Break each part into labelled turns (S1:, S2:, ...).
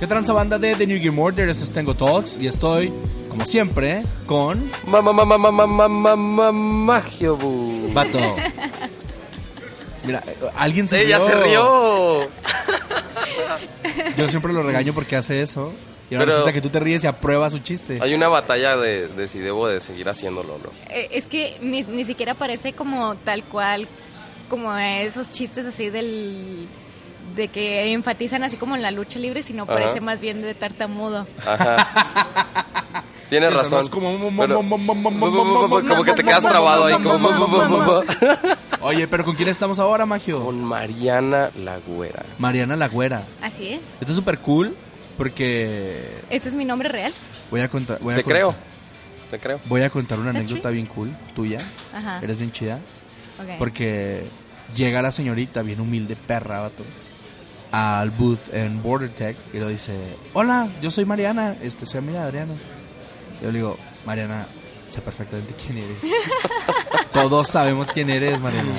S1: ¿Qué tranza banda de The New Game Order? Esto es Tengo Talks y estoy, como siempre, con
S2: Mamá, mamá, mamá, mamá, mamá, Magio, bu.
S1: Vato. Mira, alguien se
S2: ¡Ella
S1: rió.
S2: se rió!
S1: Yo siempre lo regaño porque hace eso. Y ahora
S2: Pero-
S1: resulta que tú te ríes y apruebas su chiste.
S2: Hay una batalla de, de si debo de seguir haciéndolo o no.
S3: Eh, es que ni, ni siquiera parece como tal cual, como esos chistes así del de que enfatizan así como en la lucha libre, sino
S2: Ajá.
S3: parece más bien de tartamudo.
S2: Ajá. Tienes
S1: Sí,
S2: razón.
S1: es como-
S2: como que te quedas trabado ahí. Como...
S1: Oye, pero ¿con quién estamos ahora, Magio?
S2: Con Mariana la Güera.
S1: Mariana Lagüera.
S3: Así es.
S1: Esto es súper cool porque
S3: ¿Ese es mi nombre real?
S1: voy a contar... Voy a
S2: Te
S1: contar-
S2: creo. Te creo.
S1: Voy a contar una anécdota bien cool, tuya.
S3: Ajá.
S1: Eres bien chida.
S3: ok.
S1: Porque llega la señorita, bien humilde, perra, vato, al booth en Border Tech y lo dice, hola, yo soy Mariana, este, soy amiga de Adriano. Yo le digo, Mariana, sé perfectamente quién eres. Todos sabemos quién eres, Mariana.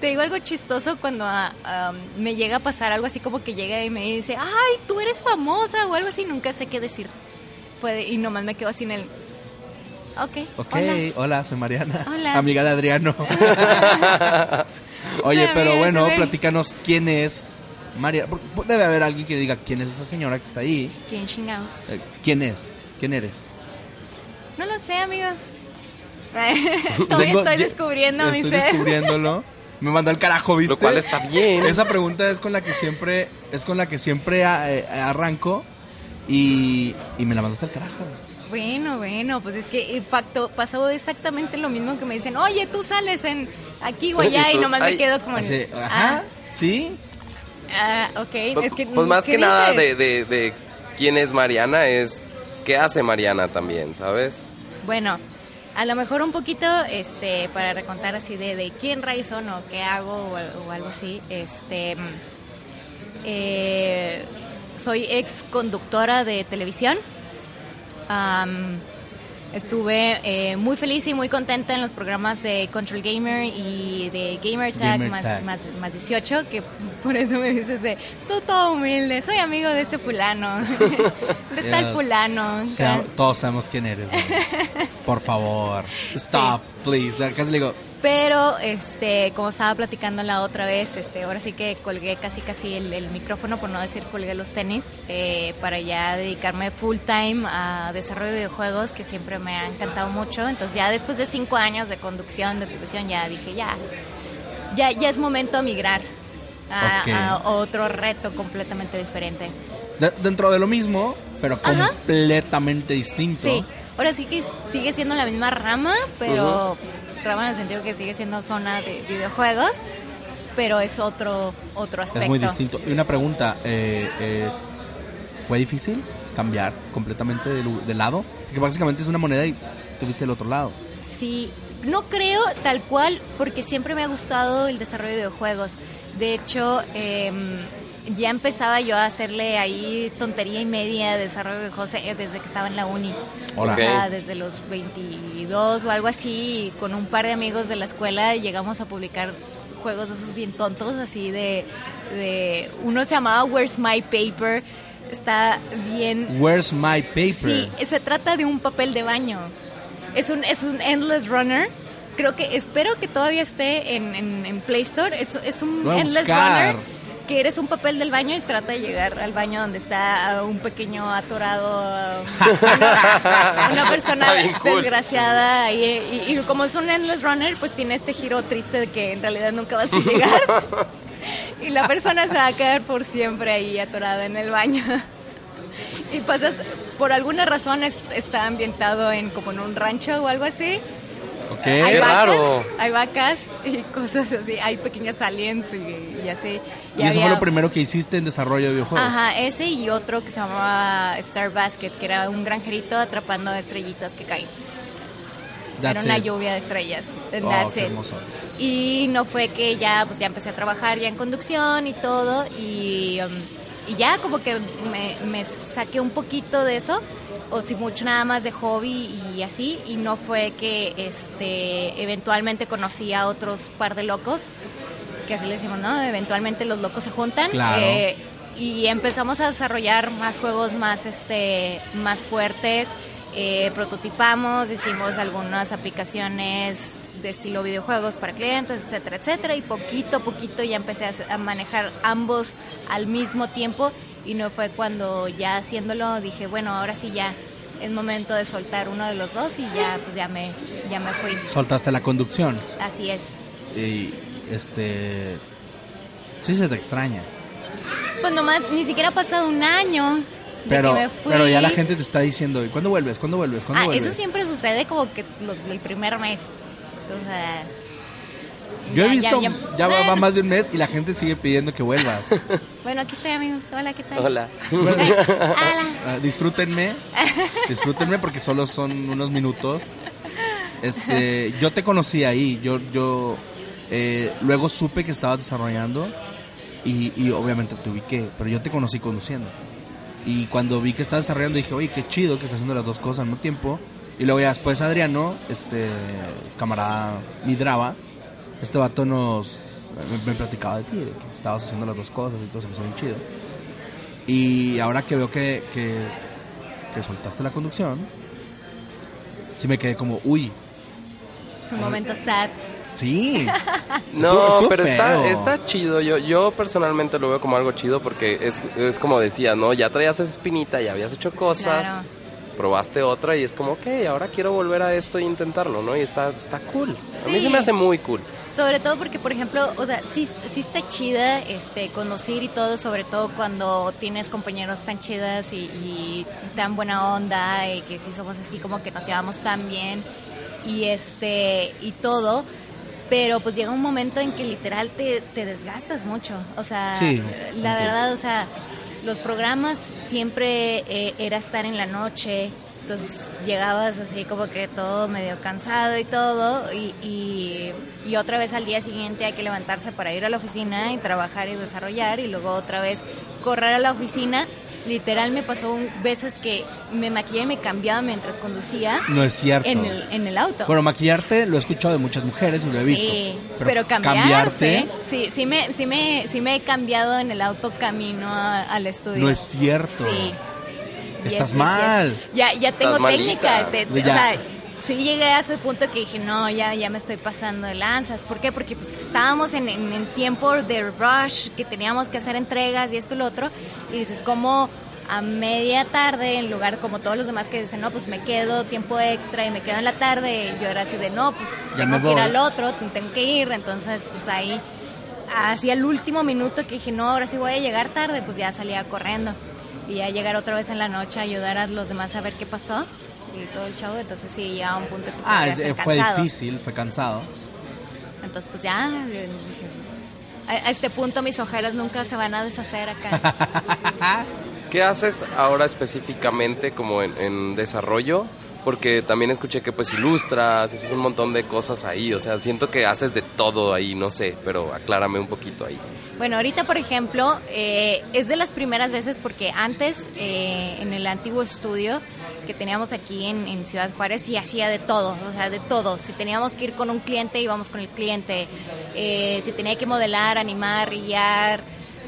S3: Te digo algo chistoso cuando ah, me llega a pasar algo así como que llega y me dice, ay, tú eres famosa o algo así, nunca sé qué decir. Fue de- y nomás me quedo así en el... Ok,
S1: Ok,
S3: hola.
S1: hola, soy Mariana,
S3: Hola.
S1: amiga de Adriano. Oye, pero bueno, platícanos quién es Mariana. Debe haber alguien que diga quién es esa señora que está ahí.
S3: ¿Quién chingados?
S1: Eh, ¿Quién es? ¿Quién eres?
S3: No lo sé, amigo. Todavía
S1: Tengo-
S3: estoy descubriendo mi
S1: Estoy
S3: ser.
S1: descubriéndolo. Me mandó al carajo, ¿viste?
S2: Lo cual está bien.
S1: Esa pregunta es con la que siempre es con la que siempre a- eh, arranco y, y me la mandaste al carajo.
S3: Bueno, bueno, pues es que impacto pasó exactamente lo mismo que me dicen, oye, tú sales en aquí o allá
S2: Y
S3: nomás
S2: ay.
S3: me quedo como en,
S1: Así, ajá, ¿sí?
S3: Ah, ok,
S2: Pues,
S3: es que
S2: pues más
S3: ¿qué
S2: que nada de, de, de quién es Mariana es qué hace Mariana también, ¿sabes?
S3: Bueno, a lo mejor un poquito, este, para recontar así de, de quién rayos son o qué hago o, al- o algo así, este, eh, soy ex conductora de televisión. Estuve eh, muy feliz y muy contenta en los programas de Control Gamer y de Gamer Tag,
S1: Gamer
S3: más,
S1: Tag.
S3: Más, más 18, que por eso me dices de, tú todo humilde, soy amigo de ese fulano, de tal fulano.
S1: Sea- todos sabemos quién eres. Por favor, stop, please. La- Casi le digo,
S3: Pero, este, como estaba platicando la otra vez, este, ahora sí que colgué casi casi el, el micrófono, por no decir colgué los tenis, eh, para ya dedicarme full time a desarrollo de videojuegos, que siempre me ha encantado mucho. Entonces ya después de cinco años de conducción, de televisión, ya dije, ya, ya, ya es momento de migrar a, otro reto completamente diferente.
S1: de- dentro de lo mismo, pero
S3: Ajá.
S1: completamente distinto.
S3: Sí, ahora sí que sigue siendo la misma rama, pero rama en el sentido que sigue siendo zona de videojuegos, pero es otro otro aspecto.
S1: Es muy distinto. Y una pregunta, eh, eh, ¿fue difícil cambiar completamente de, de lado? Porque básicamente es una moneda y tuviste el otro lado.
S3: Sí, no creo tal cual, porque siempre me ha gustado el desarrollo de videojuegos. De hecho, em, ya empezaba yo a hacerle ahí tontería y media de desarrollo de videojuegos eh, desde que estaba en la uni.
S1: Hola.
S3: O sea, desde los 22 o algo así, y con un par de amigos de la escuela llegamos a publicar juegos de esos bien tontos, así de, de... Uno se llamaba Where's My Paper, está bien
S1: Where's my paper?
S3: Sí, se trata de un papel de baño. Es un, es un Endless Runner. Creo que, espero que todavía esté en, en, en Play Store. Es, es un Endless. Runner que eres un papel del baño y trata de llegar al baño donde está un pequeño atorado, uh, una, una persona
S2: cool.
S3: desgraciada y, y- y como es un Endless Runner, pues tiene este giro triste de que en realidad nunca vas a llegar y la persona se va a quedar por siempre ahí atorada en el baño. Y pasas, por alguna razón es- está ambientado en como en un rancho o algo así.
S1: Ok.
S3: Hay vacas,
S2: raro.
S3: Hay vacas y cosas así, hay pequeños aliens y, y así.
S1: Y eso fue lo primero que hiciste en desarrollo de videojuegos.
S3: Ajá, ese y otro que se llamaba Star Basket, que era un granjerito atrapando estrellitas que caen. era una
S1: it.
S3: lluvia de estrellas.
S1: Oh,
S3: That's
S1: qué
S3: it.
S1: hermoso.
S3: Y no fue que ya, pues ya empecé a trabajar ya en conducción y todo, y, um, y ya como que me, me saqué un poquito de eso, o si mucho nada más de hobby y así, y no fue que este eventualmente conocí a otros par de locos, que así le decimos, ¿no? Eventualmente los locos se juntan.
S1: Claro.
S3: Eh, y empezamos a desarrollar más juegos más, este, más fuertes. Eh, prototipamos, hicimos algunas aplicaciones de estilo videojuegos para clientes, etcétera, etcétera. Y poquito a poquito ya empecé a, manejar ambos al mismo tiempo. Y no fue cuando ya haciéndolo dije, bueno, ahora sí ya es momento de soltar uno de los dos y ya pues ya me ya me fui.
S1: Soltaste la conducción
S3: Así es.
S1: y este sí se te extraña.
S3: Pues nomás ni siquiera ha pasado un año de
S1: Pero
S3: que me fui.
S1: pero ya la gente te está diciendo, ¿cuándo vuelves? ¿Cuándo vuelves? ¿Cuándo
S3: Ah,
S1: vuelves?
S3: eso siempre sucede como que lo- el primer mes. O sea,
S1: Yo he visto
S3: ya-
S1: ya,
S3: ya-
S1: va, más de un mes y la gente sigue pidiendo que vuelvas.
S3: Bueno, aquí estoy, amigos. Hola, ¿qué tal?
S2: Hola.
S1: Bueno,
S3: Hola.
S1: ah, disfrútenme, disfrútenme porque solo son unos minutos. Este, yo te conocí ahí, yo, yo, eh, luego supe que estabas desarrollando y, y obviamente te ubiqué, pero yo te conocí conduciendo. Y cuando vi que estabas desarrollando dije, oye, qué chido que estás haciendo las dos cosas al mismo tiempo. Y luego ya después Adriano, este, camarada Midraba, este vato nos, me, me platicaba de ti, de que estabas haciendo las dos cosas y todo, se me hizo bien chido. Y ahora que veo que, que, que soltaste la conducción, sí me quedé como, uy,
S3: Es un momento sad.
S1: Sí.
S2: No,
S1: Estuvo- estuvo
S2: pero está,
S1: feo.
S2: está chido. Yo, yo personalmente lo veo como algo chido porque es, es como decía, ¿no? Ya traías esa espinita, ya habías hecho cosas,
S3: Claro.
S2: probaste otra y es como, ok, ahora quiero volver a esto e intentarlo, ¿no? Y está, está cool. A mí
S3: Sí.
S2: se me hace muy cool.
S3: Sobre todo porque, por ejemplo, o sea, sí, sí está chida este, conocer y todo, sobre todo cuando tienes compañeros tan chidas y, y tan buena onda y que sí somos así como que nos llevamos tan bien y este y todo. Pero pues llega un momento en que literal te, te desgastas mucho. O sea,
S1: Sí,
S3: la verdad, o sea, los programas siempre eh, era estar en la noche, entonces llegabas así como que todo medio cansado y todo, y, y, y otra vez al día siguiente hay que levantarse para ir a la oficina y trabajar y desarrollar, y luego otra vez correr a la oficina. Literal me pasó un- veces que me maquillé y me cambiaba mientras conducía
S1: No es cierto.
S3: en el, en el auto.
S1: Bueno, maquillarte lo he escuchado de muchas mujeres y lo he visto.
S3: Sí, pero, cambiarse, sí, sí me, sí me, sí me he cambiado en el auto camino a- al estudio.
S1: no es cierto.
S3: Sí.
S1: Estás
S3: Yes,
S1: mal.
S3: yes. Ya, ya tengo técnica. te- te-
S1: Ya.
S3: O sea, sí llegué a ese punto que dije, no, ya, ya me estoy pasando de lanzas. ¿Por qué? Porque pues estábamos en, en, en tiempo de rush, que teníamos que hacer entregas y esto y lo otro. Y dices, como a media tarde, en lugar como todos los demás que dicen, no, pues me quedo tiempo extra y me quedo en la tarde. Yo era así de, no, pues
S1: Ya
S3: tengo que ir al otro, tengo que ir. Entonces, pues ahí, hacia el último minuto que dije, no, ahora sí voy a llegar tarde, pues ya salía corriendo. Y ya llegar otra vez en la noche a ayudar a los demás a ver qué pasó y todo el show. Entonces sí, ya a un punto que
S1: Ah, es-
S3: ser
S1: fue
S3: cansado.
S1: difícil, fue cansado.
S3: Entonces pues ya, eh, a, a este punto mis ojeras nunca se van a deshacer acá.
S2: ¿Qué haces ahora específicamente como en, en desarrollo? Porque también escuché que pues ilustras, haces un montón de cosas ahí, o sea, siento que haces de todo ahí, no sé, pero aclárame un poquito ahí.
S3: Bueno, ahorita, por ejemplo, eh, es de las primeras veces porque antes, eh, en el antiguo estudio que teníamos aquí en, Ciudad Juárez, y hacía de todo, o sea, de todo. Si teníamos que ir con un cliente, íbamos con el cliente. Eh, si tenía que modelar, animar, rillar,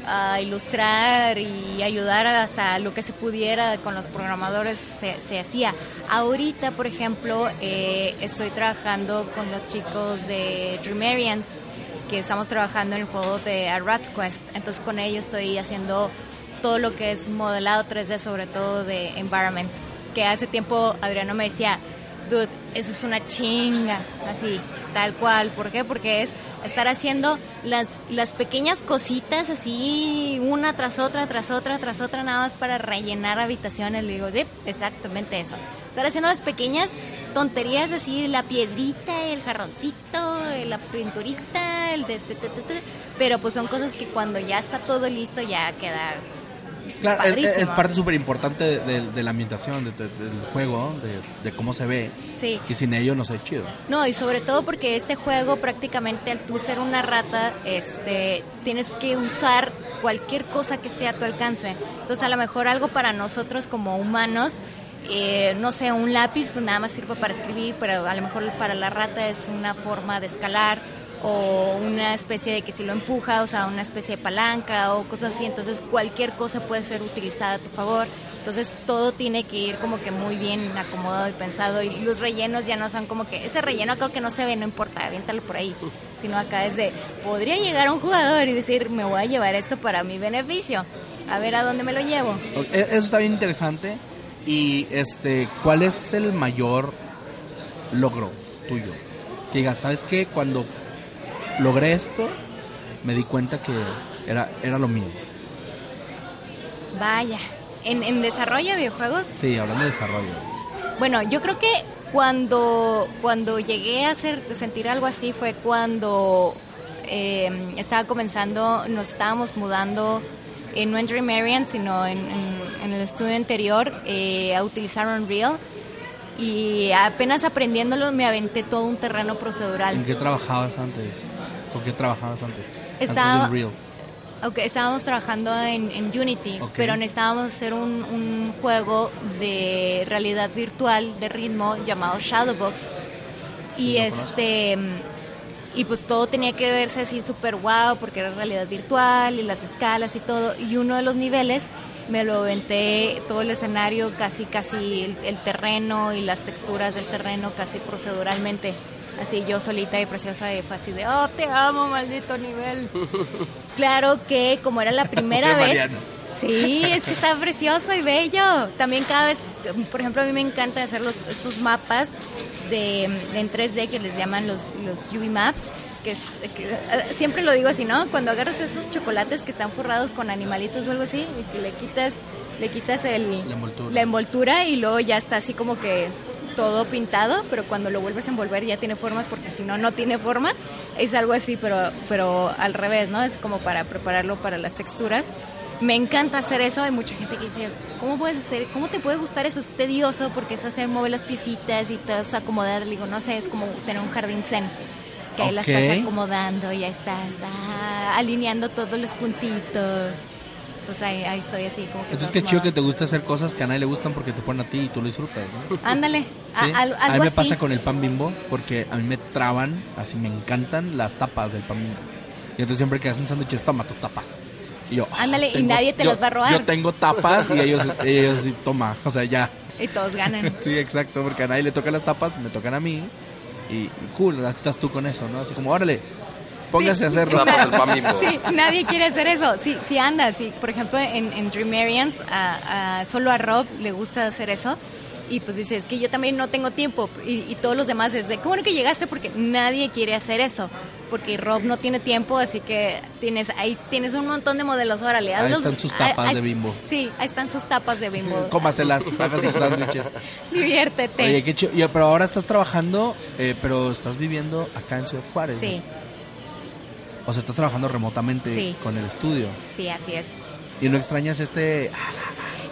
S3: ah, ilustrar y ayudar hasta lo que se pudiera con los programadores se, se hacía. Ahorita, por ejemplo, eh, estoy trabajando con los chicos de Dreamarians que estamos trabajando en el juego de A Rat's Quest. Entonces con ellos estoy haciendo todo lo que es modelado 3D, sobre todo de environments. Que hace tiempo Adriano me decía, dude, eso es una chinga, así, tal cual. ¿Por qué? Porque es estar haciendo las, las pequeñas cositas así, una tras otra, tras otra, tras otra, nada más para rellenar habitaciones. Le digo, sí, exactamente eso. Estar haciendo las pequeñas tonterías así, la piedrita, el jarroncito, la pinturita, el de este, te, te, te. pero pues son cosas que cuando ya está todo listo ya queda
S1: Claro, es, parte súper importante de, de- de la ambientación, de- de- del juego, de, de cómo se ve.
S3: Sí.
S1: Y sin ello no sé chido.
S3: No, y sobre todo porque este juego prácticamente al tú ser una rata, este, tienes que usar cualquier cosa que esté a tu alcance. Entonces a lo mejor algo para nosotros como humanos eh, no sé, un lápiz pues nada más sirve para escribir, pero a lo mejor para la rata es una forma de escalar o una especie de que si lo empuja, o sea, una especie de palanca o cosas así, entonces cualquier cosa puede ser utilizada a tu favor. Entonces todo tiene que ir como que muy bien acomodado y pensado y los rellenos ya no son como que ese relleno acá que no se ve, no importa, aviéntalo por ahí, sino acá es de, podría llegar un jugador y decir, me voy a llevar esto para mi beneficio, a ver a dónde me lo llevo.
S1: E, eso está bien interesante y este, ¿cuál es el mayor logro tuyo? Que digas, ¿sabes qué? Cuando logré esto, me di cuenta que era, era lo mío.
S3: Vaya, ¿En, desarrollo de videojuegos?
S1: Sí, hablando de desarrollo.
S3: Bueno, yo creo que cuando, cuando llegué a hacer, sentir algo así fue cuando eh, estaba comenzando, nos estábamos mudando, en no en Dream Arian, sino en, el estudio anterior, eh, a utilizar Unreal. Y apenas aprendiéndolo me aventé todo un terreno procedural.
S1: ¿En qué trabajabas antes? ¿Con qué trabajabas antes?
S3: Estaba, antes de Unreal. Okay, estábamos trabajando en, Unity, pero necesitábamos hacer un, juego de realidad virtual de ritmo llamado Shadowbox. Y este y pues todo tenía que verse así súper guau porque era realidad virtual y las escalas y todo. Y uno de los niveles me lo aventé todo el escenario, casi casi el terreno y las texturas del terreno casi proceduralmente así yo solita y preciosa y fue así de, oh, te amo, maldito nivel. claro que como era la primera vez... Sí, es que está precioso y bello. También cada vez, por ejemplo, a mí me encanta hacer los, estos mapas de, en 3D que les llaman los, los UV Maps, que, es, eh, siempre lo digo así, ¿no? Cuando agarras esos chocolates que están forrados con animalitos o algo así y que le quitas, le quitas el, la envoltura y luego ya está así como que todo pintado, pero cuando lo vuelves a envolver ya tiene formas porque si no, no tiene forma. Es algo así, pero, pero al revés, ¿no? Es como para prepararlo para las texturas. Me encanta hacer eso. Hay mucha gente que dice, ¿cómo puedes hacer? ¿Cómo te puede gustar eso? Es tedioso porque es hacer, mover las piecitas y te acomodar. digo, no sé, es como tener un jardín zen. Que ahí las estás acomodando, ya estás ah, alineando todos los puntitos. Entonces ahí, estoy así como que...
S1: Entonces qué chido que te gusta hacer cosas que a nadie le gustan porque te ponen a ti y tú lo disfrutas, ¿no?
S3: Ándale,
S1: a, mí me pasa con el pan bimbo porque a mí me traban, así me encantan las tapas del pan bimbo. Y entonces siempre que hacen sándwiches, toma tus tapas. Y yo,
S3: ah, Ándale, y nadie te las va a robar.
S1: Yo tengo tapas y ellos, ellos sí, toma, o sea, ya.
S3: Y todos ganan.
S1: sí, exacto, porque a nadie le tocan las tapas, me tocan a mí. Y, y cool, así estás tú con eso, ¿no? Así como, órale, Póngase a hacerlo.
S3: sí, nadie quiere hacer eso. Sí, sí anda. Sí, por ejemplo, en, en Dreamarians, a, solo a Rob le gusta hacer eso. Y pues dice, es que yo también no tengo tiempo. Y, todos los demás es de, ¿cómo no que llegaste? Porque nadie quiere hacer eso. Porque Rob no tiene tiempo, así que tienes ahí tienes un montón de modelos. Órale,
S1: ahí están sus tapas de bimbo.
S3: Sí, ahí están sus tapas de bimbo.
S1: Cómaselas, hagas sus sándwiches.
S3: Diviértete.
S1: Oye, qué chido. Pero ahora estás trabajando, eh, pero estás viviendo acá en Ciudad Juárez.
S3: Sí.
S1: O sea, estás trabajando remotamente con el estudio.
S3: Sí, así es.
S1: ¿Y no extrañas este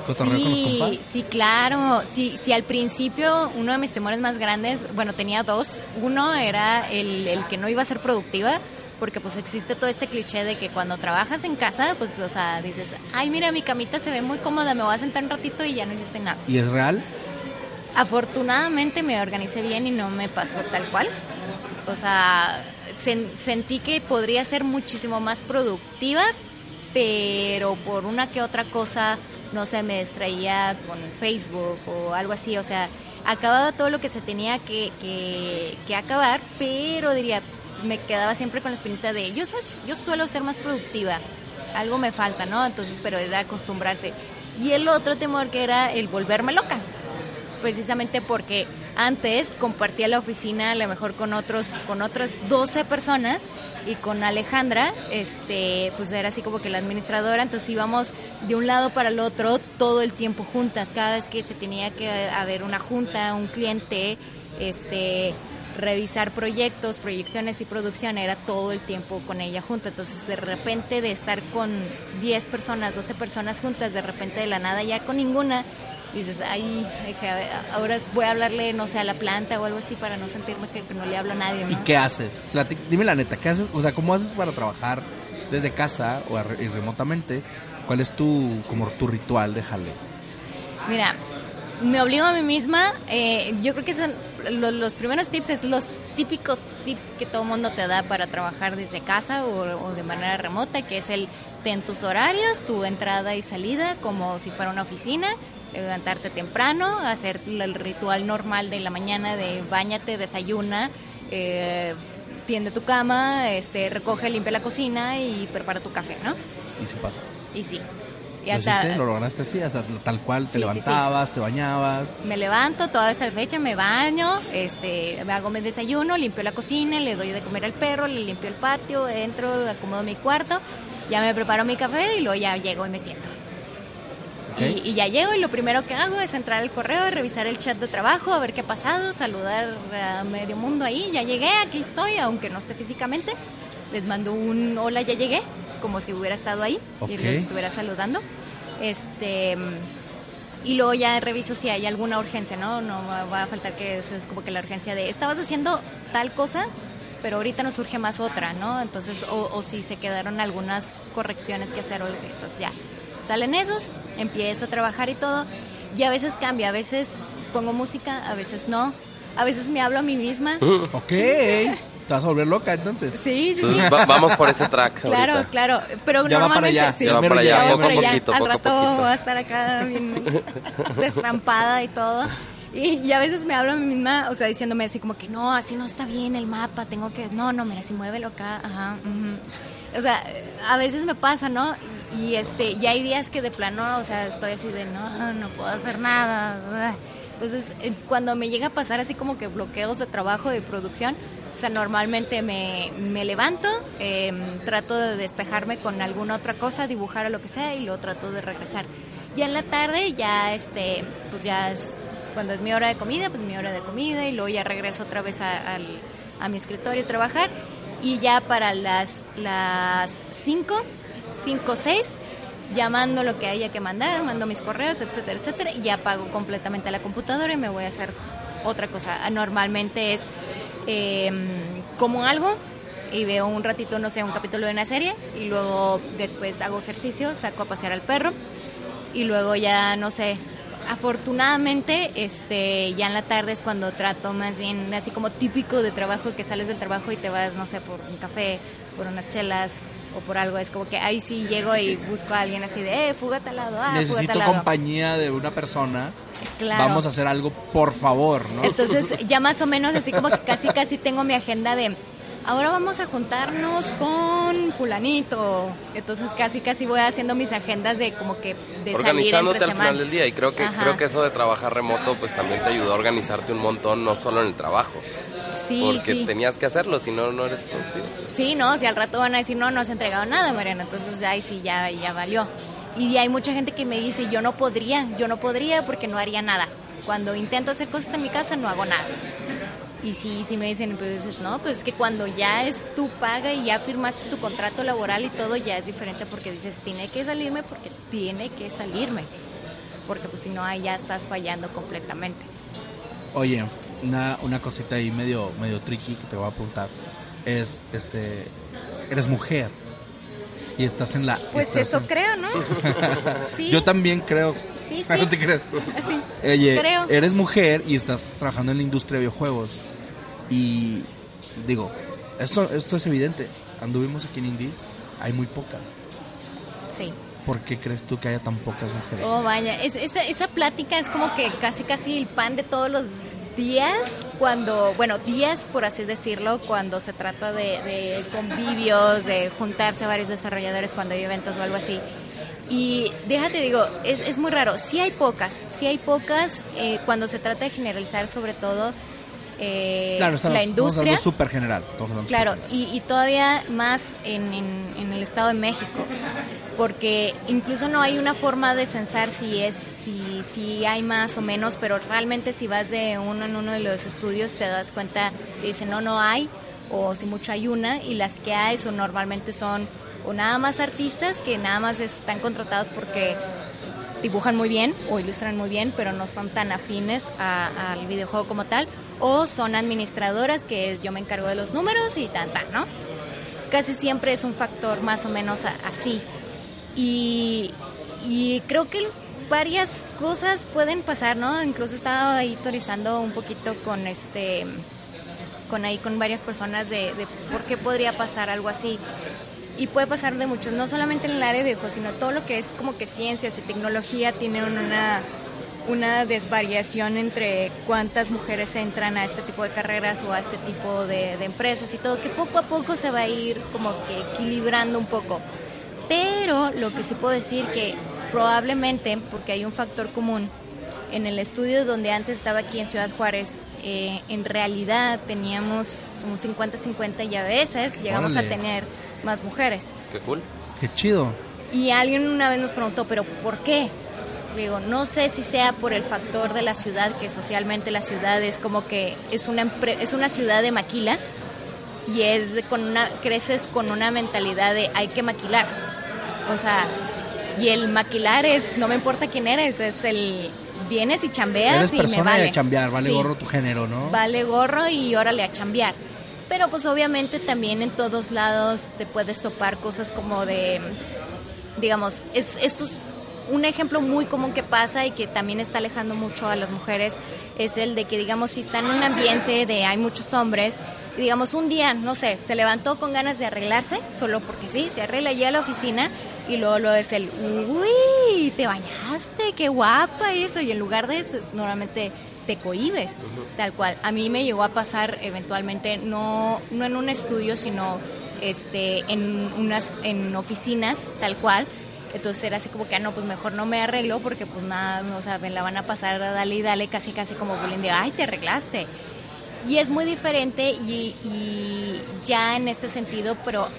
S1: cotorreo con los compas?
S3: Sí, claro. Sí, sí, al principio uno de mis temores más grandes, bueno, tenía dos. Uno era el, el que no iba a ser productiva, porque pues existe todo este cliché de que cuando trabajas en casa, pues, o sea, dices, ay, mira, mi camita se ve muy cómoda, me voy a sentar un ratito y ya no hiciste nada.
S1: ¿Y es real?
S3: Afortunadamente me organicé bien y no me pasó tal cual. O sea, sentí que podría ser muchísimo más productiva, pero por una que otra cosa, no sé, me distraía con Facebook o algo así. O sea, acababa todo lo que se tenía que, que, acabar, pero diría, me quedaba siempre con la espinita de, yo, soy, yo suelo ser más productiva, algo me falta, ¿no? Entonces, pero era acostumbrarse. Y el otro temor que era el volverme loca precisamente porque antes compartía la oficina a lo mejor con otros con otras 12 personas y con Alejandra, este, pues era así como que la administradora, entonces íbamos de un lado para el otro todo el tiempo juntas, cada vez que se tenía que haber una junta, un cliente, este, revisar proyectos, proyecciones y producción, era todo el tiempo con ella junta. Entonces, de repente de estar con 10 personas, 12 personas juntas, de repente de la nada ya con ninguna, dices, ay, ahora voy a hablarle, no sé, a la planta o algo así para no sentirme que, no le hablo a nadie.
S1: ¿Y qué haces? dime la neta, ¿qué haces? O sea, ¿cómo haces para trabajar desde casa o y remotamente? ¿Cuál es tu, como tu ritual de jale?
S3: Mira, me obligo a mí misma. eh, yo creo que son lo- los, primeros tips, es los típicos tips que todo mundo te da para trabajar desde casa o, o de manera remota, que es el ten tus horarios, tu entrada y salida, como si fuera una oficina, levantarte temprano, hacer el ritual normal de la mañana de bañate, desayuna, eh, tiende tu cama, este, recoge, limpia la cocina y prepara tu café, ¿no?
S1: Y si pasa.
S3: Y sí. Y
S1: ¿Lo
S3: hasta-
S1: hiciste? ¿Lo lograste así? O sea, tal cual, te
S3: Sí, sí,
S1: levantabas, te bañabas.
S3: me levanto toda esta fecha, me baño, este, me hago mi desayuno, limpio la cocina, le doy de comer al perro, le limpio el patio, entro, acomodo mi cuarto, ya me preparo mi café y luego ya llego y me siento. Y, y ya llego y lo primero que hago es entrar al correo, revisar el chat de trabajo, a ver qué ha pasado, saludar a medio mundo ahí, ya llegué, aquí estoy, aunque no esté físicamente. Les mando un hola, ya llegué, como si hubiera estado ahí y les estuviera saludando. Este y luego ya reviso si hay alguna urgencia, ¿no? No va a faltar que es, como que la urgencia de estabas haciendo tal cosa, pero ahorita nos surge más otra, ¿no? Entonces, o, o si se quedaron algunas correcciones que hacer o. Entonces ya, salen esos, empiezo a trabajar y todo. Y a veces cambia, a veces pongo música, a veces no. A veces me hablo a mí misma.
S1: Ok. Te vas a volver loca entonces.
S3: Sí, sí, sí.
S2: Entonces, va- vamos por ese track
S3: Claro,
S2: ahorita.
S3: claro, pero
S1: Ya va para
S3: normalmente
S1: allá,
S3: sí.
S2: ya va para allá, poco a
S3: para allá.
S2: poquito,
S3: Al
S2: poco a
S3: rato
S2: poquito.
S3: voy a estar acá bien destrampada y todo. Y, y a veces me hablo a mí misma, o sea, diciéndome así como que no, así no está bien el mapa, tengo que, no, no, mira, si muévelo acá, ajá, ujú. O sea, a veces me pasa, ¿no? Y, este, ya hay días que de plano, o sea, estoy así de no, no puedo hacer nada. Entonces, eh, cuando me llega a pasar así como que bloqueos de trabajo, de producción, o sea, normalmente me, me levanto, eh, trato de despejarme con alguna otra cosa, dibujar o lo que sea, y luego trato de regresar. Ya en la tarde, ya este, pues ya es, cuando es mi hora de comida, pues mi hora de comida, y luego ya regreso otra vez a, al- a mi escritorio a trabajar, y ya para las las 5, 5, 6, llamando lo que haya que mandar, mando mis correos, etcétera, etcétera, y ya apago completamente la computadora y me voy a hacer otra cosa. Normalmente es eh, como algo y veo un ratito, no sé, un capítulo de una serie y luego después hago ejercicio, saco a pasear al perro y luego ya, no sé, afortunadamente, este, ya en la tarde es cuando trato más bien así como típico de trabajo que sales del trabajo y te vas, no sé, por un café, por unas chelas o por algo, es como que ahí sí llego y busco a alguien así de, eh, fúgate al lado, ah,
S1: Necesito
S3: al lado.
S1: compañía de una persona.
S3: Claro.
S1: Vamos a hacer algo, por favor, ¿no?
S3: Entonces ya más o menos así como que casi casi tengo mi agenda de ahora vamos a juntarnos con fulanito. Entonces casi casi voy haciendo mis agendas de como que de salir
S2: organizándote
S3: entre
S2: al final del día y creo que
S3: Ajá.
S2: creo que eso de trabajar remoto pues también te ayudó a organizarte un montón no solo en el trabajo
S3: Sí,
S2: porque
S3: sí.
S2: tenías que hacerlo si no no eres productivo
S3: Sí, no, si al rato van a decir, no, no has entregado nada, Mariana, entonces ahí sí, ya, ya valió. Y hay mucha gente que me dice, yo no podría, yo no podría porque no haría nada. Cuando intento hacer cosas en mi casa no hago nada. Y sí, sí me dicen, pues dices, no, pues es que cuando ya es tu paga y ya firmaste tu contrato laboral y todo, ya es diferente porque dices, tiene que salirme porque tiene que salirme. Porque pues si no, ahí ya estás fallando completamente.
S1: Oye, una, una cosita ahí medio, medio tricky que te voy a apuntar. Es, este, eres mujer. Y estás en la...
S3: Pues eso
S1: en-
S3: creo, ¿no? Sí.
S1: Yo también creo.
S3: Sí, sí.
S1: No te. Oye,
S3: Creo.
S1: eres mujer y estás trabajando en la industria de videojuegos. Y digo, esto, esto es evidente. Anduvimos aquí en Indies, hay muy pocas.
S3: Sí.
S1: ¿Por qué crees tú que haya tan pocas mujeres?
S3: Oh, vaya, es- esa, esa plática es como que casi casi el pan de todos los días, cuando, bueno, días por así decirlo, cuando se trata de, de convivios, de juntarse varios desarrolladores cuando hay eventos o algo así. Y déjate digo, es, es muy raro, sí hay pocas, sí hay pocas eh, cuando se trata de generalizar sobre todo eh,
S1: claro,
S3: la industria.
S1: súper general.
S3: Claro, y, y todavía más en, en- en el Estado de México, porque incluso no hay una forma de censar si es si, si hay más o menos, pero realmente si vas de uno en uno de los estudios te das cuenta, te dicen no, no hay, o si mucho hay una, y las que hay son normalmente son o nada más artistas que nada más están contratados porque dibujan muy bien o ilustran muy bien, pero no son tan afines al videojuego como tal, o son administradoras, que es yo me encargo de los números y tan, tan, ¿no? Casi siempre es un factor más o menos así. Y, y creo que varias cosas pueden pasar, ¿no? Incluso estaba ahí teorizando un poquito con este con ahí con varias personas de por qué podría pasar algo así. Y puede pasar de muchos, no solamente en el área de videojuegos, sino todo lo que es como que ciencias y tecnología tiene una, una desvariación entre cuántas mujeres entran a este tipo de carreras o a este tipo de, de empresas y todo, que poco a poco se va a ir como que equilibrando un poco. Pero lo que sí puedo decir que probablemente, porque hay un factor común, en el estudio donde antes estaba aquí en Ciudad Juárez, eh, en realidad teníamos un 50-50 y a veces llegamos
S1: Órale.
S3: a tener más mujeres.
S2: Qué cool.
S1: Qué chido.
S3: Y alguien una vez nos preguntó, ¿pero por qué? Digo, no sé si sea por el factor de la ciudad, que socialmente la ciudad es como que es una, empre- es una ciudad de maquila y es de- con una, creces con una mentalidad de hay que maquilar. O sea, y el maquilar es, no me importa quién eres, es el vienes y chambeas
S1: Eres
S3: y me
S1: persona
S3: vale.
S1: de chambear, vale
S3: Sí
S1: gorro tu género, ¿no?
S3: vale gorro y órale a chambear. Pero pues obviamente también en todos lados te puedes topar cosas como de, digamos, es, esto es un ejemplo muy común que pasa y que también está alejando mucho a las mujeres, es el de que digamos si está en un ambiente de hay muchos hombres, digamos un día, no sé, se levantó con ganas de arreglarse, solo porque sí, se arregla ya a la oficina y luego lo es el, uy, te bañaste, qué guapa y esto, y en lugar de eso, normalmente te cohibes, tal cual. A mí me llegó a pasar eventualmente, no, no en un estudio, sino este, en unas, en oficinas, tal cual. Entonces era así como que, ah, no, pues mejor no me arreglo porque pues nada, o sea, me la van a pasar a dale y dale, casi casi como bullying de, ay, te arreglaste. Y es muy diferente y, y ya en este sentido, pero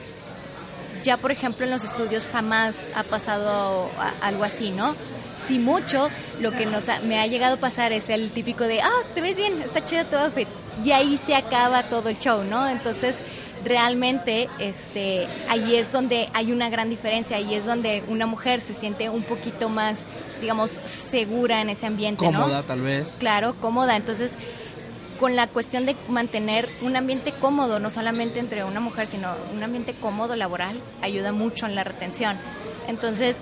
S3: ya por ejemplo en los estudios jamás ha pasado algo así, ¿no? Si mucho, lo que nos ha- me ha llegado a pasar es el típico de, ah, te ves bien, está chido tu outfit. Y ahí se acaba todo el show, ¿no? Entonces, realmente, este, ahí es donde hay una gran diferencia, ahí es donde una mujer se siente un poquito más, digamos, segura en ese ambiente, ¿no?
S1: Cómoda, tal vez.
S3: Claro, cómoda. Entonces, con la cuestión de mantener un ambiente cómodo, no solamente entre una mujer, sino un ambiente cómodo laboral, ayuda mucho en la retención. Entonces,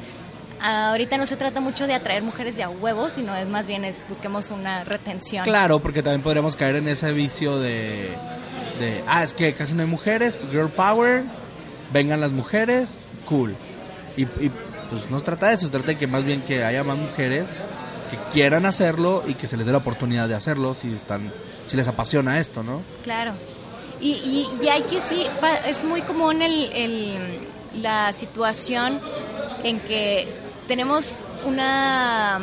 S3: ahorita no se trata mucho de atraer mujeres de a huevos, sino es más bien es busquemos una retención.
S1: Claro, porque también podríamos caer en ese vicio de, de ah, es que casi no hay mujeres, girl power, vengan las mujeres, cool. Y, y, pues no se trata de eso, se trata de que más bien que haya más mujeres que quieran hacerlo y que se les dé la oportunidad de hacerlo si están si les apasiona esto, ¿no?
S3: Claro. Y, y, y hay que sí, es muy común el, el- la situación en que tenemos una,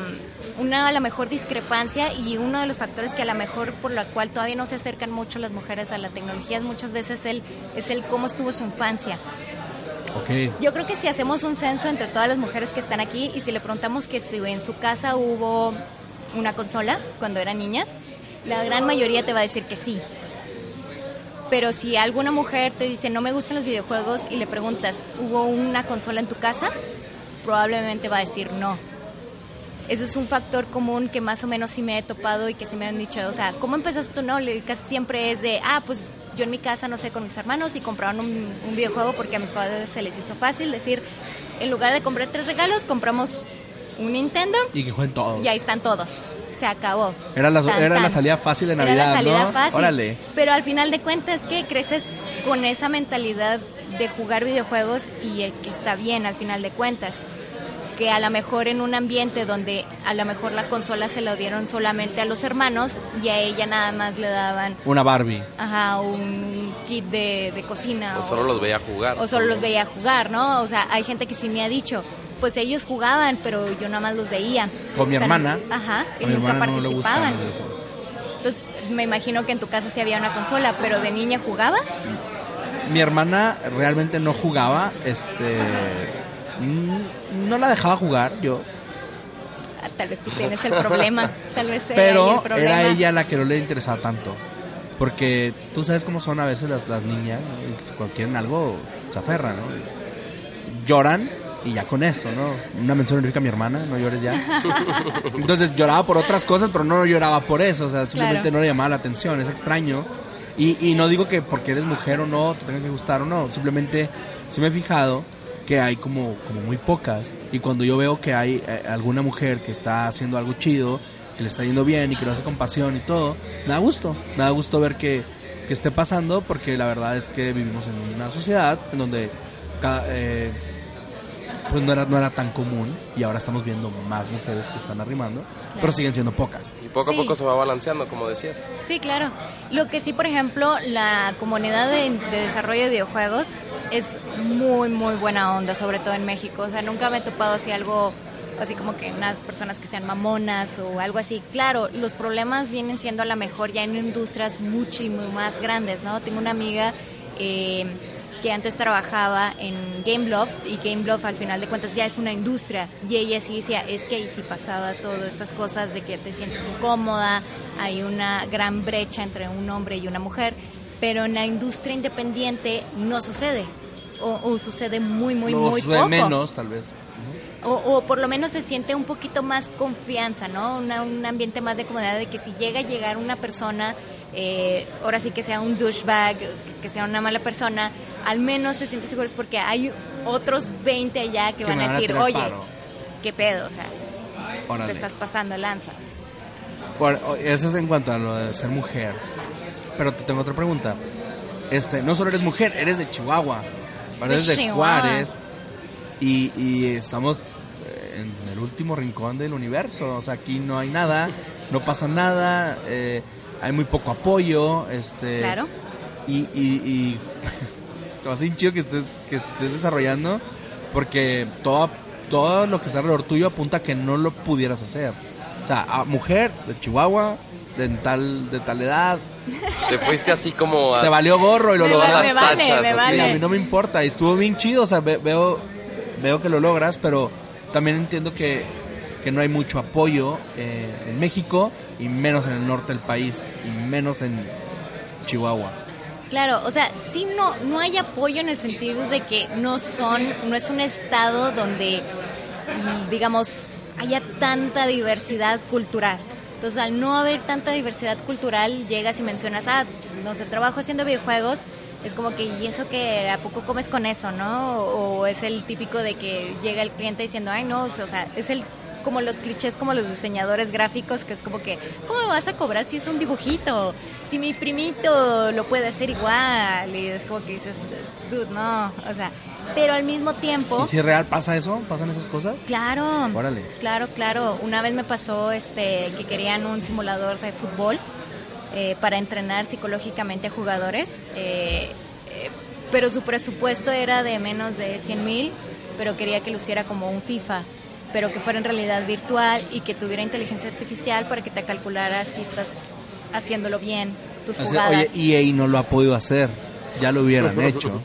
S3: una a la mejor discrepancia y uno de los factores que a la mejor por la cual todavía no se acercan mucho las mujeres a la tecnología es muchas veces el, es el cómo estuvo su infancia. Yo creo que si hacemos un censo entre todas las mujeres que están aquí y si le preguntamos que si en su casa hubo una consola cuando eran niñas, la gran mayoría te va a decir que sí. Pero si alguna mujer te dice no me gustan los videojuegos y le preguntas, ¿hubo una consola en tu casa? Probablemente va a decir no. Eso es un factor común que más o menos sí me he topado y que sí me han dicho, o sea, ¿cómo empezaste tú? No, Le- casi siempre es de, ah, pues yo en mi casa, no sé, con mis hermanos y compraron un, un videojuego porque a mis padres se les hizo fácil decir, en lugar de comprar tres regalos, compramos un Nintendo
S1: Y que jueguen todos.
S3: y ahí están todos. Se acabó.
S1: Era la,
S3: Tan,
S1: era la salida fácil de
S3: Era
S1: Navidad,
S3: la salida
S1: ¿no?
S3: fácil.
S1: Órale.
S3: Pero al final de cuentas, que creces con esa mentalidad de jugar videojuegos y eh, que está bien al final de cuentas. Que a lo mejor en un ambiente donde a lo mejor la consola se la dieron solamente a los hermanos y a ella nada más le daban
S1: Una Barbie.
S3: ajá, un kit de, de cocina.
S2: O solo los veía jugar.
S3: o solo los veía jugar, ¿no? O sea, hay gente que sí me ha dicho, pues ellos jugaban, pero yo nada más los veía.
S1: Con mi
S3: O sea,
S1: hermana.
S3: Ajá, y nunca
S1: hermana no
S3: participaban.
S1: videojuegos.
S3: Entonces, me imagino que en tu casa sí había una consola, pero de niña jugaba.
S1: Mi hermana realmente no jugaba, este... mm, No la dejaba jugar, yo.
S3: Ah, Tal vez tú tienes el problema, tal vez era
S1: Pero
S3: el problema.
S1: era ella la que no le interesaba tanto. Porque tú sabes cómo son a veces las, las niñas, ¿no? y cuando quieren algo se aferran, ¿no? Lloran y ya con eso, ¿no? Una mención honorifica a mi hermana, no llores ya. Entonces lloraba por otras cosas, pero no lloraba por eso, o sea, simplemente
S3: Claro.
S1: no le llamaba la atención, es extraño. Y, y no digo que porque eres mujer o no, te tenga que gustar o no, simplemente sí me he fijado que hay como, como muy pocas. Y cuando yo veo que hay eh, alguna mujer que está haciendo algo chido, que le está yendo bien y que lo hace con pasión y todo, me da gusto. Me da gusto ver que, que esté pasando porque la verdad es que vivimos en una sociedad en donde cada, eh, pues no era, no era tan común y ahora estamos viendo más mujeres que están arrimando, pero siguen siendo pocas.
S2: Y poco
S3: Sí.
S2: a poco se va balanceando, como decías.
S3: Sí, claro. Lo que sí, por ejemplo, la comunidad de, de desarrollo de videojuegos es muy, muy buena onda, sobre todo en México. O sea, nunca me he topado así algo, así como que unas personas que sean mamonas o algo así. Claro, los problemas vienen siendo a lo mejor ya en industrias muchísimo más grandes, ¿no? Tengo una amiga eh, que antes trabajaba en Gameloft y Gameloft al final de cuentas ya es una industria y ella sí decía, es que ahí sí pasaba todas estas cosas de que te sientes incómoda, hay una gran brecha entre un hombre y una mujer, pero en la industria independiente no sucede o, o sucede muy, muy,
S1: No,
S3: muy
S1: sucede
S3: poco.
S1: menos, tal vez.
S3: O, o por lo menos se siente un poquito más confianza, ¿no? Una- un ambiente más de comodidad de que si llega a llegar una persona, eh, ahora sí que sea un douchebag, que sea una mala persona, al menos te sientes seguros porque hay otros 20 allá que,
S1: Que
S3: van a
S1: van a
S3: decir, oye,
S1: paro".
S3: ¿qué pedo? O sea,
S1: Órale.
S3: te estás pasando lanzas.
S1: Por- eso es en cuanto a lo de ser mujer. Pero te tengo otra pregunta. Este, no solo eres mujer, eres de Chihuahua. Eres
S3: De
S1: de
S3: Chihuahua.
S1: Juárez. Y, y estamos eh, en el último rincón del universo. O sea, aquí no hay nada, no pasa nada, eh, hay muy poco apoyo. Este,
S3: Claro.
S1: Y, y, y se me hace bien chido que estés, que estés desarrollando porque todo, todo lo que está alrededor tuyo apunta a que no lo pudieras hacer. O sea, a mujer de Chihuahua, de tal, de tal edad,
S2: Te fuiste así como a...
S1: te valió gorro y lo
S3: vale,
S1: lograste.
S2: las
S3: me vale, me vale.
S1: a mí no me importa y estuvo bien chido, o sea, ve- veo, veo que lo logras, pero también entiendo que, que no hay mucho apoyo eh, en México y menos en el norte del país y menos en Chihuahua.
S3: Claro, o sea, sí no, no hay apoyo en el sentido de que no son, no es un estado donde, mm, digamos, haya tanta diversidad cultural. Entonces, al no haber tanta diversidad cultural, llegas y mencionas, ah, no sé, trabajo haciendo videojuegos, es como que, ¿y eso que a poco comes con eso, no? O, o es el típico de que llega el cliente diciendo, ay, no, o sea, es el como los clichés como los diseñadores gráficos que es como que ¿cómo me vas a cobrar si es un dibujito? Si mi primito lo puede hacer igual y es como que dices dude no, o sea, pero al mismo tiempo
S1: ¿Y si es real pasa eso? ¿Pasan esas cosas?
S3: Claro.
S1: Órale.
S3: Claro, claro. Una vez me pasó este que querían un simulador de fútbol eh, para entrenar psicológicamente a jugadores, eh, eh, pero su presupuesto era de menos de 100 mil, pero quería que lo hiciera como un FIFA, pero que fuera en realidad virtual y que tuviera inteligencia artificial para que te calculara si estás haciéndolo bien, tus jugadas.
S1: Oye, EA no lo ha podido hacer. Ya lo hubieran hecho.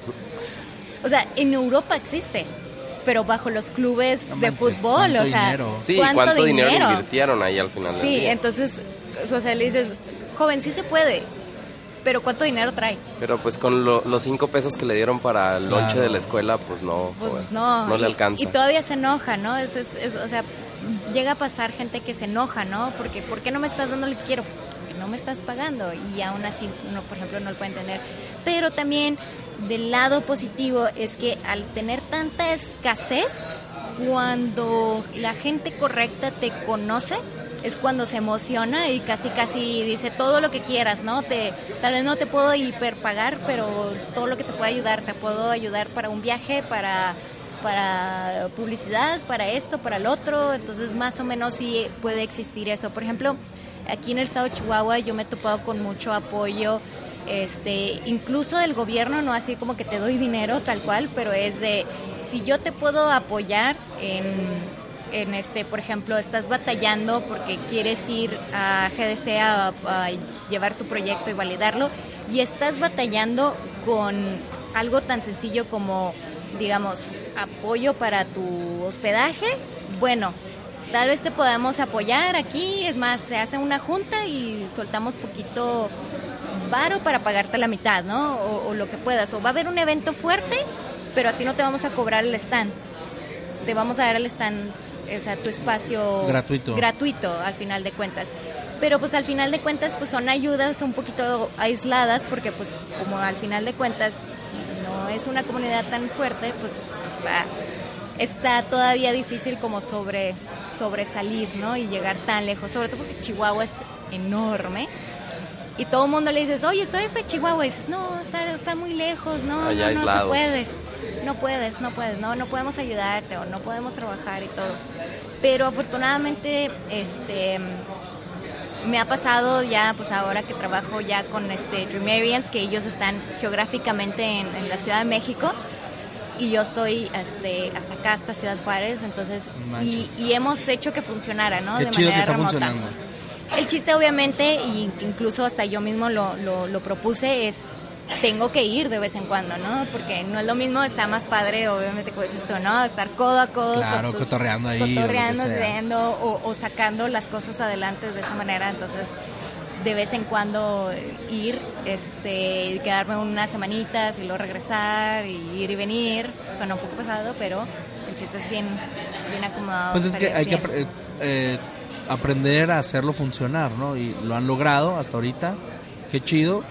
S3: O sea, en Europa existe, pero bajo los clubes
S1: No
S3: de fútbol,
S1: ¿cuánto
S3: o sea,
S1: dinero?
S2: Sí, ¿cuánto, dinero le invirtieron ahí al final del
S3: Sí,
S2: día?
S3: entonces, o sea, le dices, joven, sí se puede, pero ¿cuánto dinero trae?
S2: Pero pues con lo- los cinco pesos que le dieron para el
S1: Claro.
S2: lonche de la escuela, pues no,
S3: Pues no.
S2: no le
S3: y-
S2: alcanza.
S3: Y, todavía se enoja, ¿no? Es, es- es- o sea, llega a pasar gente que se enoja, ¿no? Porque, ¿por qué no me estás dando lo que quiero? Porque no me estás pagando y aún así, no, por ejemplo, no lo pueden tener. Pero también, del lado positivo, es que al tener tanta escasez, cuando la gente correcta te conoce, es cuando se emociona y casi casi dice todo lo que quieras, ¿no? Te, tal vez no te puedo hiperpagar, pero todo lo que te pueda ayudar, te puedo ayudar para un viaje, para para publicidad, para esto, para el otro, entonces más o menos sí puede existir eso. Por ejemplo, aquí en el estado de Chihuahua yo me he topado con mucho apoyo este incluso del gobierno, no así como que te doy dinero tal cual, pero es de si yo te puedo apoyar en en este, por ejemplo, estás batallando porque quieres ir a GDC a, llevar tu proyecto y validarlo y estás batallando con algo tan sencillo como, digamos, apoyo para tu hospedaje, bueno, tal vez te podamos apoyar aquí, es más, se hace una junta y soltamos poquito varo para pagarte la mitad, ¿no? O, o lo que puedas. O va a haber un evento fuerte, pero a ti no te vamos a cobrar el stand. Te vamos a dar el stand, o sea, tu espacio
S1: Gratuito.
S3: gratuito al final de cuentas. Pero pues al final de cuentas pues son ayudas un poquito aisladas porque pues como al final de cuentas como es una comunidad tan fuerte, pues está, está todavía difícil como sobre sobresalir, ¿no? Y llegar tan lejos, sobre todo porque Chihuahua es enorme. Y todo el mundo le dices, oye, estoy de Chihuahua. Y dices, no, está, está muy lejos, no,
S2: Allá
S3: no, no,
S2: aislados.
S3: se puedes. No puedes, no puedes, no, no podemos ayudarte o no podemos trabajar y todo. Pero afortunadamente, este, me ha pasado ya, pues ahora que trabajo ya con este Dreamarians, que ellos están geográficamente en, en la Ciudad de México y yo estoy este, hasta acá, hasta Ciudad Juárez, entonces, y, y hemos hecho que funcionara, ¿no?
S1: Qué
S3: de
S1: chido que
S3: manera
S1: está
S3: remota.
S1: funcionando.
S3: El chiste obviamente, y incluso hasta yo mismo lo, lo, lo propuse, es tengo que ir de vez en cuando, ¿no? Porque no es lo mismo, está más padre, obviamente, dices tú, ¿no? Estar codo a codo.
S1: Claro,
S3: tus-
S1: cotorreando ahí,
S3: Cotorreando, o, o sacando las cosas adelante de esa manera, entonces de vez en cuando ir, este, quedarme unas semanitas y luego regresar y ir y venir. Suena un poco pesado, pero el chiste es bien, bien acomodado.
S1: Pues es que hay que eh, aprender a hacerlo funcionar, ¿no? Y lo han logrado hasta ahorita. Qué chido.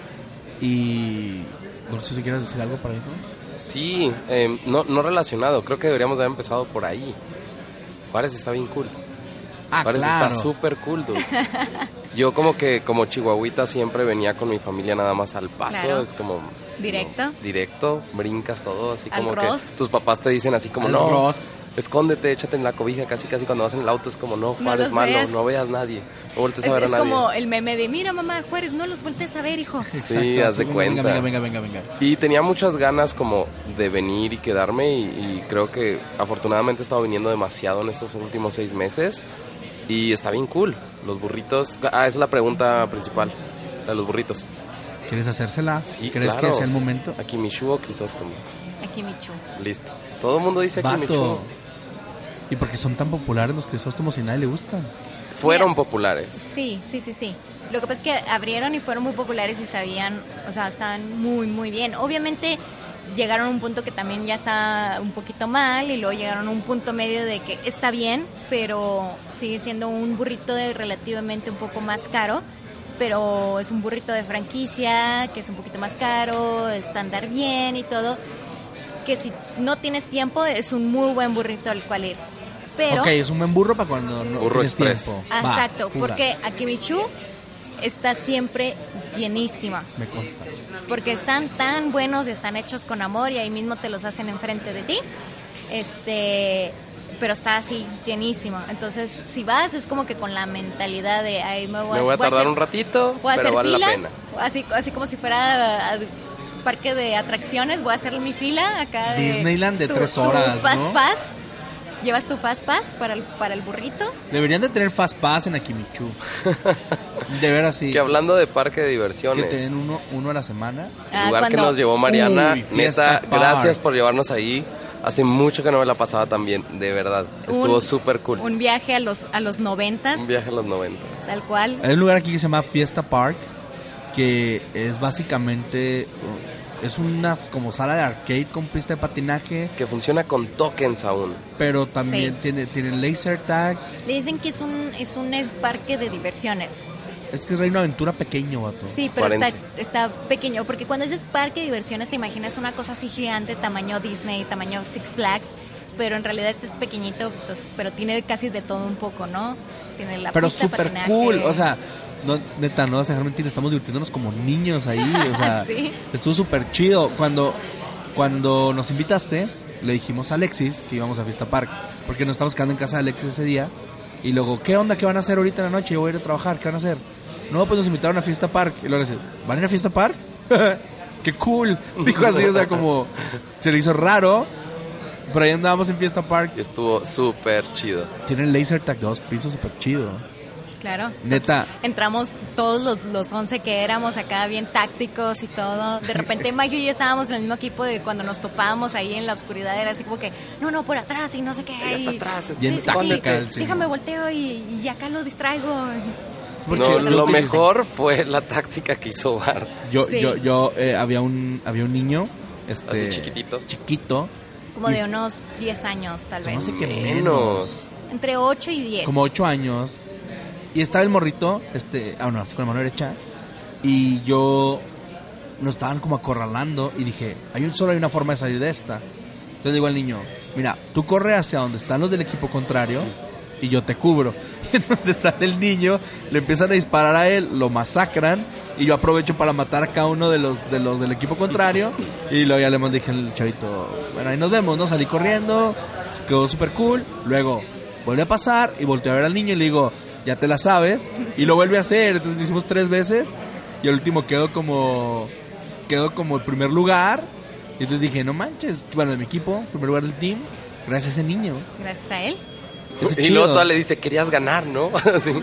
S1: Y no sé si quieres decir algo para irnos.
S2: Sí, eh, no, no relacionado. Creo que deberíamos haber empezado por ahí. Juárez está bien cool.
S1: Ah,
S2: Juárez
S1: claro.
S2: está súper cool, dude. Yo como que como chihuahuita siempre venía con mi familia nada más al paso.
S3: Claro.
S2: Es como...
S3: Directo.
S2: no, directo, brincas todo, así
S3: Al
S2: como
S3: Ross.
S2: que tus papás te dicen así como,
S1: Al
S2: no,
S1: Ross.
S2: Escóndete, échate en la cobija, casi casi cuando vas en el auto es como, no,
S3: No
S2: Juárez
S3: los
S2: malo,
S3: veas.
S2: no veas nadie, no voltees
S3: Es,
S2: a ver a
S3: es
S2: nadie.
S3: como el meme de, mira mamá, Juárez, no los voltees a ver, hijo.
S2: Sí, haz de cuenta.
S1: Venga, venga, venga, venga, venga.
S2: Y tenía muchas ganas como de venir y quedarme y, y creo que afortunadamente he estado viniendo demasiado en estos últimos seis meses y está bien cool. Los burritos, ah, esa es la pregunta principal, la de los burritos.
S1: ¿Quieres hacérsela?
S2: Sí,
S1: ¿Crees
S2: claro.
S1: que sea el momento?
S2: Aquí Michu o Crisóstomo.
S3: Aquí Michu.
S2: Listo. Todo el mundo dice aquí Michu.
S1: Vato. ¿Y por qué son tan populares los crisóstomos y nadie le gustan?
S2: Fueron
S3: Mira.
S2: populares.
S3: Sí, sí, sí, sí. Lo que pasa es que abrieron y fueron muy populares y sabían, o sea, estaban muy, muy bien. Obviamente llegaron a un punto que también ya está un poquito mal y luego llegaron a un punto medio de que está bien, pero sigue siendo un burrito de relativamente un poco más caro. Pero es un burrito de franquicia, que es un poquito más caro, está andar bien y todo. Que si no tienes tiempo, es un muy buen burrito al cual ir. Pero,
S1: ok, es un buen burro para cuando no
S2: Burro
S1: tienes
S2: express.
S1: tiempo. Va,
S3: Exacto, porque Akimichu está siempre llenísima.
S1: Me consta.
S3: Porque están tan buenos y están hechos con amor y ahí mismo te los hacen enfrente de ti. Este, pero está así, llenísimo. Entonces, si vas, es como que con la mentalidad de ahí me voy,
S2: Me voy a tardar
S3: hacer-
S2: un ratito,
S3: voy a
S2: pero
S3: hacer
S2: vale
S3: fila,
S2: la pena.
S3: Así, así como si fuera a- a- parque de atracciones, voy a hacer mi fila acá de
S1: Disneyland de
S3: tu-
S1: tres
S3: tu
S1: horas,
S3: Fast
S1: ¿no?
S3: Pass. Llevas tu Fast Pass para el, para el burrito.
S1: Deberían de tener Fast Pass en Akimichu. De veras, sí.
S2: Que hablando de parque de
S1: Que
S2: diversiones,
S1: te den uno, uno a la semana.
S2: el
S3: Ah,
S2: lugar que nos llevó Mariana,
S1: Uy,
S2: neta, gracias por llevarnos ahí. Hace mucho que no me la pasaba tan bien, de verdad. Estuvo súper cool.
S3: Un viaje a los a los noventas,
S2: Un viaje a los 90.
S3: tal cual.
S1: Hay un lugar aquí que se llama Fiesta Park, que es básicamente es una como sala de arcade con pista de patinaje,
S2: Que funciona con tokens aún.
S1: pero también
S3: Sí.
S1: tiene tiene laser tag.
S3: Le dicen que es un es un es parque de diversiones.
S1: Es que es Reino Aventura pequeño, vato.
S3: Sí, pero está, está pequeño, porque cuando dices parque de diversiones te imaginas una cosa así gigante, tamaño Disney, tamaño Six Flags, pero en realidad este es pequeñito, entonces, pero tiene casi de todo un poco, ¿no? Tiene la
S1: Pero
S3: pista de
S1: súper
S3: patinaje.
S1: cool, o sea, no, neta, no vas a dejar mentir, estamos divirtiéndonos como niños ahí, o sea,
S3: Sí.
S1: estuvo súper chido. Cuando, cuando nos invitaste, le dijimos a Alexis que íbamos a Fiesta Park, porque nos estamos quedando en casa de Alexis ese día, y luego, ¿qué onda? ¿Qué van a hacer ahorita en la noche? Yo voy a ir a trabajar, ¿qué van a hacer? No, pues nos invitaron a Fiesta Park, y luego le dice, ¿van a ir a Fiesta Park? ¡Qué cool! Dijo así, o sea, como, se le hizo raro, pero ahí andábamos en Fiesta Park.
S2: Y estuvo súper chido.
S1: Tienen laser tag dos pisos, súper chido.
S3: Claro.
S1: Neta.
S3: Entonces, entramos todos los, los 11 que éramos acá bien tácticos y todo. De repente Magio y yo estábamos en el mismo equipo de cuando nos topábamos ahí en la oscuridad. Era así como que, no, no, por atrás y no sé qué.
S2: Ahí está
S3: y-
S2: atrás,
S1: Bien
S3: Sí, sí, sí. Déjame volteo y, y acá lo distraigo.
S2: No, lo mejor fue la táctica que hizo Bart.
S1: Yo,
S3: Sí.
S1: yo, yo, eh, había un, había un niño, este,
S2: Así chiquitito.
S1: chiquito,
S3: Como
S1: Y-
S3: de unos 10 años, tal
S1: No
S3: vez.
S1: sé qué
S2: Menos.
S3: Entre 8 y 10.
S1: como ocho años, y estaba el morrito, este, ah, no, con la mano derecha, y yo nos estaban como acorralando y dije, hay un, solo hay una forma de salir de esta. Entonces digo al niño, mira, tú corre hacia donde están los del equipo contrario y yo te cubro. Y entonces sale el niño, le empiezan a disparar a él, lo masacran y yo aprovecho para matar a cada uno de los, de los del equipo contrario y luego ya le dije al chavito, bueno, ahí nos vemos, ¿no? Salí corriendo, quedó súper cool, luego vuelve a pasar y volteo a ver al niño y le digo, ya te la sabes, y lo vuelve a hacer, entonces lo hicimos tres veces y el último quedó como, quedó como el primer lugar y entonces dije, no manches, bueno, de mi equipo, primer lugar del team, gracias a ese niño.
S3: Gracias a él.
S2: Y luego toda le dice, querías ganar, ¿no? Así.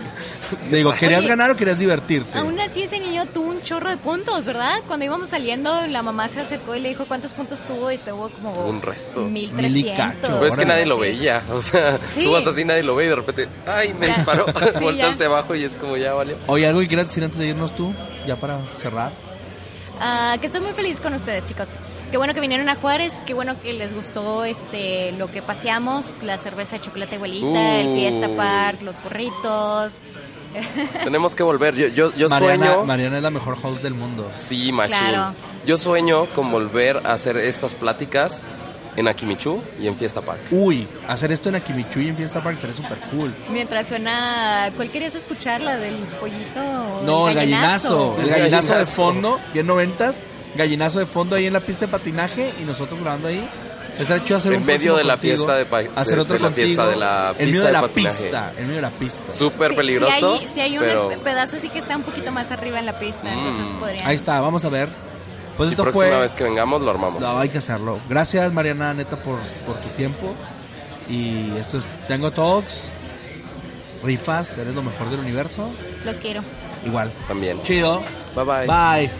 S1: Le digo, ¿querías
S3: Oye,
S1: ganar o querías divertirte?
S3: Aún así ese niño tuvo chorro de puntos, ¿verdad? Cuando íbamos saliendo, la mamá se acercó y le dijo cuántos puntos tuvo y tuvo como
S2: Tuvo un resto.
S1: Mil y
S3: 1300.
S1: cacho.
S2: Pero es que nadie lo veía, o sea,
S3: Sí.
S2: tú vas así, nadie lo ve y de repente, ay, me
S3: Ya.
S2: disparó,
S3: Sí,
S2: hacia abajo y es como ya valió.
S1: Oye, ¿algo que quieras decir antes de irnos tú? Ya para cerrar.
S3: Ah, que estoy muy feliz con ustedes, chicos. Qué bueno que vinieron a Juárez, qué bueno que les gustó este lo que paseamos, la cerveza de chocolate abuelita, el
S2: Uh.
S3: Fiesta Park, los burritos.
S2: Tenemos que volver, yo, yo, yo
S1: Mariana,
S2: sueño...
S1: Mariana es la mejor host del mundo.
S2: Sí, machín.
S3: Claro.
S2: Yo sueño con volver a hacer estas pláticas en Akimichu y en Fiesta Park.
S1: Uy, hacer esto en Akimichu y en Fiesta Park estaría súper cool.
S3: Mientras suena, ¿cuál querías escuchar? La del pollito.
S1: No, el gallinazo. El
S2: El
S1: gallinazo de
S2: gallinazo.
S1: fondo, bien noventas. Gallinazo de fondo ahí en la pista de patinaje y nosotros grabando ahí. Estaría chido hacer
S2: En
S1: un
S2: medio de la
S1: contigo,
S2: fiesta de
S1: hacer otro
S2: de la
S1: contigo,
S2: fiesta de la
S1: en medio
S2: pista
S1: de
S2: de
S1: la
S2: patinaje.
S1: pista, en medio de la pista.
S2: Súper
S3: Sí,
S2: peligroso,
S3: Si hay, si hay un
S2: pero
S3: pedazo así que está un poquito más arriba en la pista,
S2: Mm.
S3: entonces podrían.
S1: Ahí está, vamos a ver. Pues
S2: la
S1: esto
S2: próxima
S1: fue
S2: vez que vengamos lo armamos.
S1: No, hay que hacerlo. Gracias, Mariana, neta, por, por tu tiempo. Y esto es Tengo Talks. Rifas, eres lo mejor del universo.
S3: Los quiero.
S1: Igual.
S2: También.
S1: Chido.
S2: Bye bye.
S1: Bye.